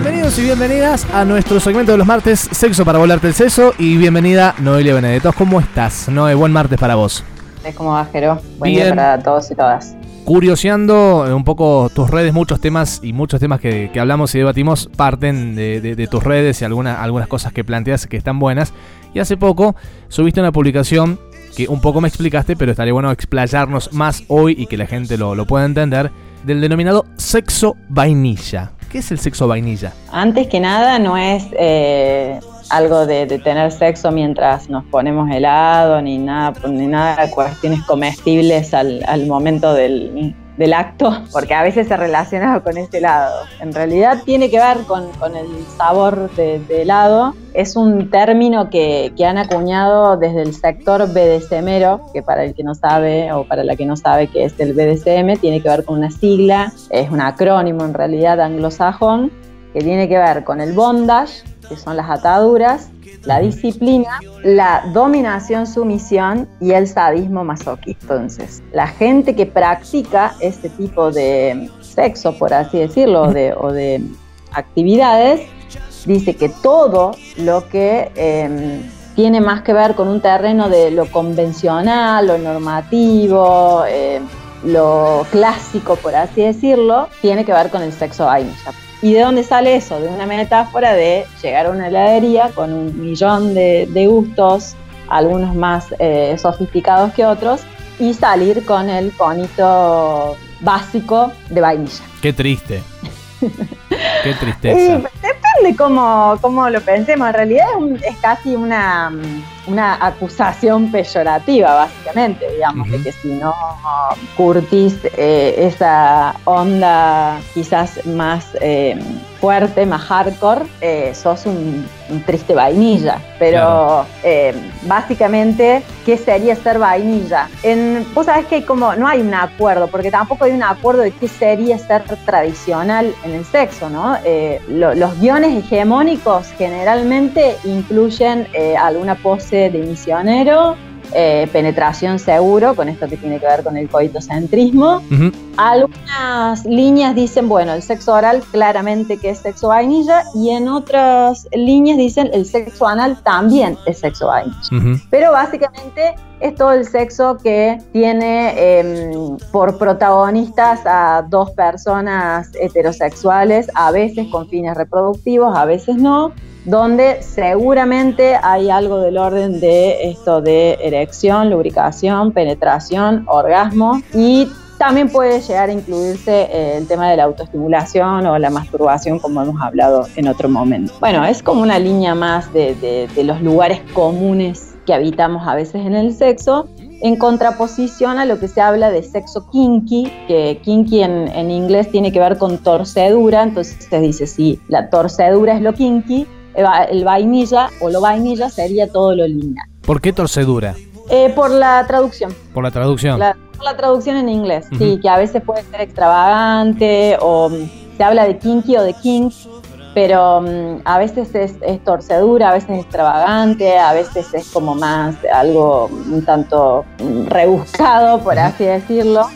Bienvenidos y bienvenidas a nuestro segmento de los martes, Sexo para volarte el seso. Y bienvenida, Noelia Benedetto. ¿Cómo estás? Noe, buen martes para vos. ¿Cómo vas, Jero? Buen Bien. día para todos y todas. Curioseando eh, un poco tus redes, muchos temas y muchos temas que, que hablamos y debatimos parten de, de- de tus redes y alguna- algunas cosas que planteas que están buenas. Y hace poco subiste una publicación que un poco me explicaste, pero estaría bueno explayarnos más hoy y que la gente lo, lo pueda entender, del denominado sexo vainilla. ¿Qué es el sexo vainilla? Antes que nada, no es eh, algo de, tener sexo mientras nos ponemos helado, ni nada, ni nada cuestiones comestibles al, al momento del, del acto, porque a veces se relaciona con ese helado. En realidad tiene que ver con, el sabor de, de helado. Es un término que, que han acuñado desde el sector BDSMero, que para el que no sabe o para la que no sabe qué es el BDSM, tiene que ver con una sigla, es un acrónimo en realidad anglosajón, que tiene que ver con el bondage, que son las ataduras, la disciplina, la dominación, sumisión y el sadismo masoquista. Entonces, la gente que practica este tipo de sexo, por así decirlo, o de, o de actividades, dice que todo lo que eh, tiene más que ver con un terreno de lo convencional, lo normativo, eh, lo clásico, por así decirlo, tiene que ver con el sexo vainilla. ¿Y de dónde sale eso? De una metáfora de llegar a una heladería con un millón de, de gustos, algunos más eh, sofisticados que otros, y salir con el conito básico de vainilla. Qué triste. Qué Y tristeza. depende cómo, cómo lo pensemos. En realidad es, un- es casi una, una acusación peyorativa, básicamente, digamos, de Ujú. que si no curtís eh, esa onda quizás más eh, fuerte, más hardcore, eh, sos un, un triste vainilla. Pero Claro. eh, básicamente, ¿qué sería ser vainilla? En, vos sabés que hay como, no hay un acuerdo, porque tampoco hay un acuerdo de qué sería ser tradicional en el sexo, ¿no? Eh, lo- los guiones hegemónicos generalmente incluyen eh, alguna pose de misionero, eh, penetración seguro, con esto que tiene que ver con el coitocentrismo, Ujú. algunas líneas dicen, bueno, el sexo oral claramente que es sexo vainilla y en otras líneas dicen el sexo anal también es sexo vainilla. Ujú. Pero básicamente es todo el sexo que tiene eh, por protagonistas a dos personas heterosexuales, a veces con fines reproductivos, a veces no, donde seguramente hay algo del orden de esto de erección, lubricación, penetración, orgasmo y también puede llegar a incluirse eh, el tema de la autoestimulación o la masturbación, como hemos hablado en otro momento. Bueno, es como una línea más de, los lugares comunes que habitamos a veces en el sexo, en contraposición a lo que se habla de sexo kinky, que kinky en, en inglés tiene que ver con torcedura, entonces se dice si la torcedura es lo kinky, el va- el vainilla o lo vainilla sería todo lo lineal. ¿Por qué torcedura? Eh, por la traducción. Por la traducción. La, la traducción en inglés, sí, que a veces puede ser extravagante o mm, se habla de kinky o de kink, pero mm, a veces es, es torcedura, a veces es extravagante, a veces es como más algo un tanto mm, rebuscado, por así decirlo.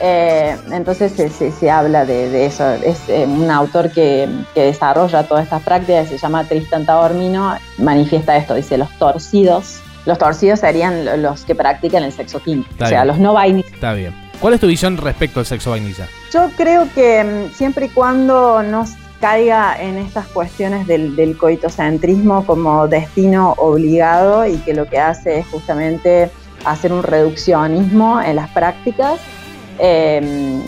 Eh, entonces se, se- se habla de, de eso. Es eh, un autor que, que desarrolla todas estas prácticas, se llama Tristan Taormino, manifiesta esto, dice los torcidos. Los torcidos serían lo- los que practican el sexo Está o sea, bien. los no vainillas. Está bien. ¿Cuál es tu visión respecto al sexo vainilla? Yo creo que mm, siempre y cuando no s- caiga en estas cuestiones del, del coitocentrismo como destino obligado y que lo que hace es justamente hacer un reduccionismo en las prácticas, eh,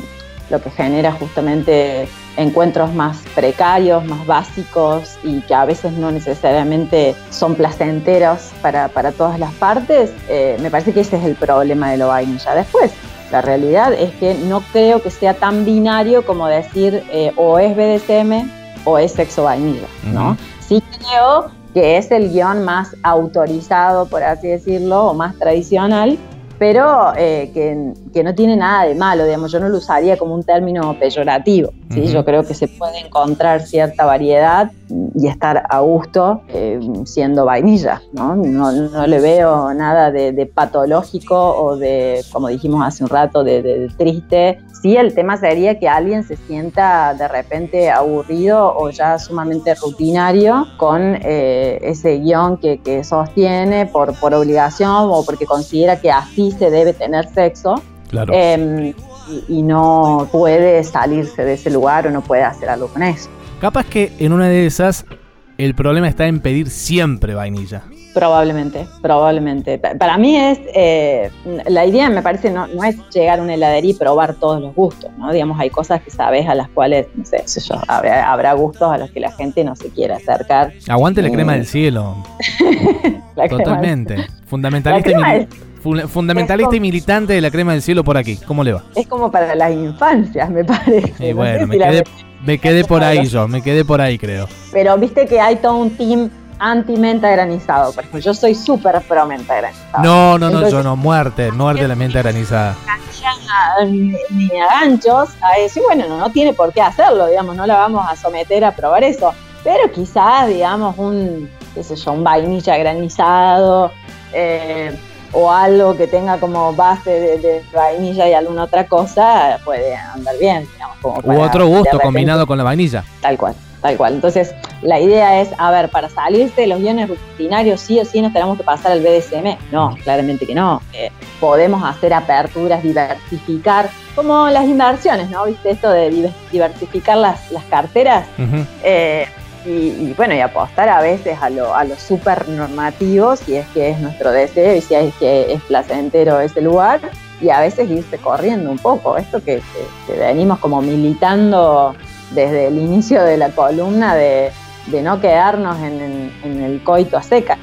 lo que genera justamente encuentros más precarios, más básicos y que a veces no necesariamente son placenteros para, para todas las partes, eh, me parece que ese es el problema de lo vainilla. Después, la realidad es que no creo que sea tan binario como decir eh, o es BDSM o es sexo vainilla, ¿no? Sí creo que es el guion más autorizado, por así decirlo, o más tradicional, pero eh, que, no tiene nada de malo, digamos, yo no lo usaría como un término peyorativo, ¿sí? Yo creo que se puede encontrar cierta variedad y estar a gusto eh, siendo vainilla, ¿no? ¿no? le veo nada de, patológico o de, como dijimos hace un rato, de, triste. Sí, el tema sería que alguien se sienta de repente aburrido o ya sumamente rutinario con eh, ese guion que, que sostiene por, por obligación o porque considera que así se debe tener sexo. Em, y, no puede salirse de ese lugar o no puede hacer algo con eso. Capaz que en una de esas el problema está en pedir siempre vainilla. Probablemente, probablemente. Para mí es, eh, la idea me parece no, no, es llegar a una heladería y probar todos los gustos, ¿no? Digamos, hay cosas que sabes a las cuales, no sé, yo, habrá, gustos a los que la gente no se quiere acercar. Aguante la crema del cielo. Totalmente. Fundamentalista Fundamentalista y militante de la crema del cielo por aquí. ¿Cómo le va? Es como para las infancias, me parece. Y bueno, me, quedé, por ahí yo, me quedé por ahí, creo. Pero viste que hay todo un team anti-menta granizado. Por ejemplo, yo soy súper pro menta granizada. No, no, no, yo no. Muerte, muerte la menta granizada. Ni, ganchos a decir, bueno, no, no tiene por qué hacerlo, digamos, no la vamos a someter a probar eso. Pero quizás, digamos, un, qué sé yo, un vainilla granizado, eh, o algo que tenga como base de, vainilla y alguna otra cosa, puede andar bien. Digamos, como U otro gusto combinado con la vainilla. Tal cual, tal cual. Entonces, la idea es, a ver, para salirse de los guiones rutinarios, sí o sí nos tenemos que pasar al BDSM. No, claramente que no. Eh, podemos hacer aperturas, diversificar, como las inversiones, ¿no? ¿Viste esto de diversificar las, las carteras? Y, bueno, y apostar a veces a lo, a lo super normativo, si es que es nuestro deseo y si es que es placentero ese lugar, y a veces irse corriendo un poco. Esto que, venimos como militando desde el inicio de la columna de, no quedarnos en, el coito a secas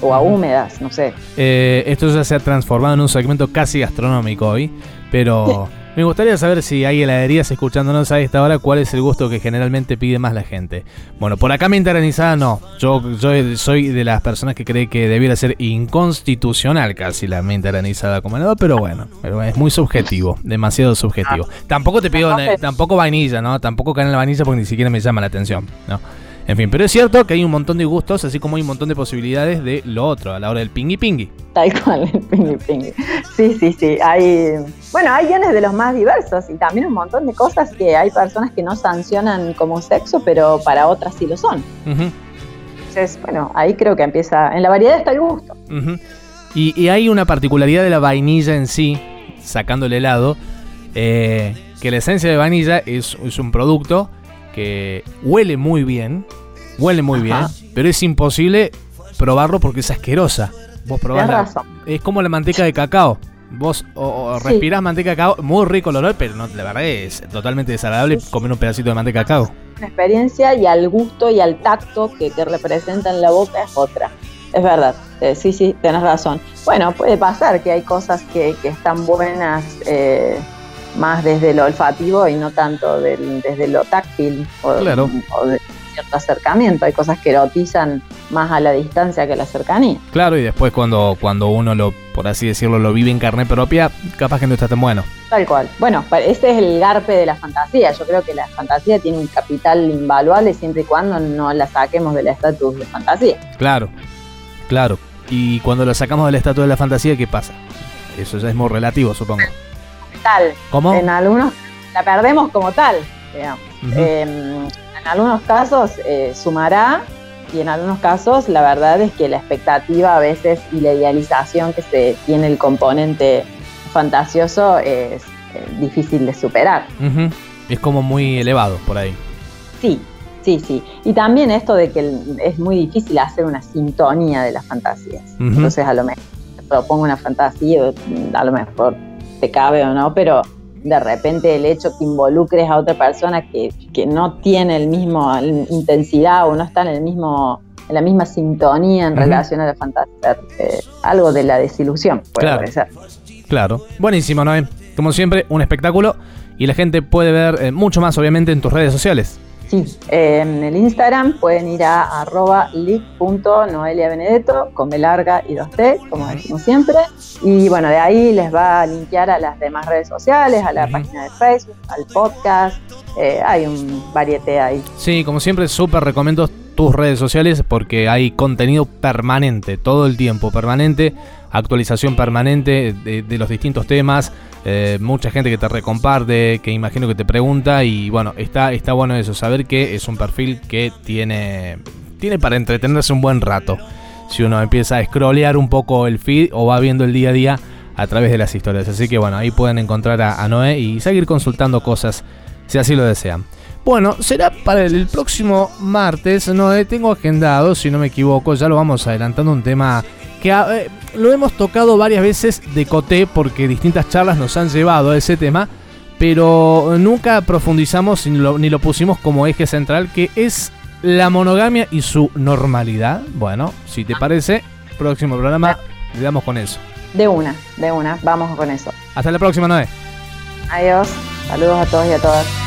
o a húmedas, no sé. Eh, esto ya se ha transformado en un segmento casi gastronómico hoy, pero... Me gustaría saber si hay heladerías escuchándonos a esta hora, cuál es el gusto que generalmente pide más la gente. Bueno, por acá menta granizada no. Yo, yo soy de las personas que cree que debiera ser inconstitucional casi la menta granizada como helado, pero bueno, es muy subjetivo, demasiado subjetivo. Ah. Tampoco te pido, tampoco vainilla, ¿no? Tampoco caen la vainilla porque ni siquiera me llama la atención, ¿no? En fin, pero es cierto que hay un montón de gustos, así como hay un montón de posibilidades de lo otro, a la hora del pingui pingui. Tal cual, el pingui pingui. Sí, sí, sí. Hay, bueno, hay guiones de los más diversos y también un montón de cosas que hay personas que no sancionan como sexo, pero para otras sí lo son. Entonces, bueno, ahí creo que empieza. En la variedad está el gusto. y, hay una particularidad de la vainilla en sí, sacando el helado, eh, que la esencia de vainilla es, es un producto que huele muy bien, huele muy bien, pero es imposible probarlo porque es asquerosa. Vos probás es como la manteca de cacao. Vos o, respirás manteca de cacao, muy rico el olor, pero no, la verdad es totalmente desagradable comer un pedacito de manteca de cacao. La experiencia y al gusto y al tacto que, te representa en la boca es otra. Es verdad, eh, sí, sí, tenés razón. Bueno, puede pasar que hay cosas que, están buenas eh, más desde lo olfativo y no tanto desde lo táctil o, de cierto acercamiento. Hay cosas que erotizan más a la distancia que a la cercanía. Claro, y después cuando, cuando uno lo, por así decirlo, lo vive en carne propia, capaz que no está tan bueno. Tal cual. Bueno, ese es el garpe de la fantasía. Yo creo que la fantasía tiene un capital invaluable siempre y cuando no la saquemos del estatus de fantasía. Claro, claro. Y cuando la sacamos del estatus de la fantasía, ¿qué pasa? Eso ya es muy relativo, supongo tal. ¿Cómo? En algunos la perdemos como tal, digamos. Em, en algunos casos eh, sumará y en algunos casos la verdad es que la expectativa a veces y la idealización que se tiene el componente fantasioso es eh, difícil de superar. Es como muy elevado por ahí. Sí, sí, sí. Y también esto de que es muy difícil hacer una sintonía de las fantasías. Entonces a lo mejor propongo una fantasía, a lo mejor te cabe o no, pero de repente el hecho que involucres a otra persona que, no tiene el mismo intensidad o no está en el mismo en la misma sintonía en relación a la fantasía, eh, algo de la desilusión puede claro. parecer. Claro, buenísimo, Noé. Como siempre, un espectáculo y la gente puede ver eh, mucho más, obviamente, en tus redes sociales. Sí, en el Instagram pueden ir a arroba benedetto con B larga y dos T, como decimos siempre. Y bueno, de ahí les va a linkear a las demás redes sociales, a la página de Facebook, al podcast. Eh, hay un variete ahí. Sí, como siempre, súper recomiendo tus redes sociales porque hay contenido permanente, todo el tiempo, permanente, actualización permanente de los distintos temas. Eh, mucha gente que te recomparte, que imagino que te pregunta y bueno, está, está bueno eso, saber que es un perfil que tiene, tiene para entretenerse un buen rato. Si uno empieza a scrollear un poco el feed o va viendo el día a día a través de las historias. Así que bueno, ahí pueden encontrar a, Noé y seguir consultando cosas si así lo desean. Bueno, será para el, próximo martes, Noé, tengo agendado, si no me equivoco, ya lo vamos adelantando un tema que eh, lo hemos tocado varias veces de coté porque distintas charlas nos han llevado a ese tema, pero nunca profundizamos ni lo, ni lo pusimos como eje central, que es la monogamia y su normalidad. Bueno, si te parece, próximo programa le damos con eso. De una, de una, vamos con eso. Hasta la próxima, Noé. Adiós, saludos a todos y a todas.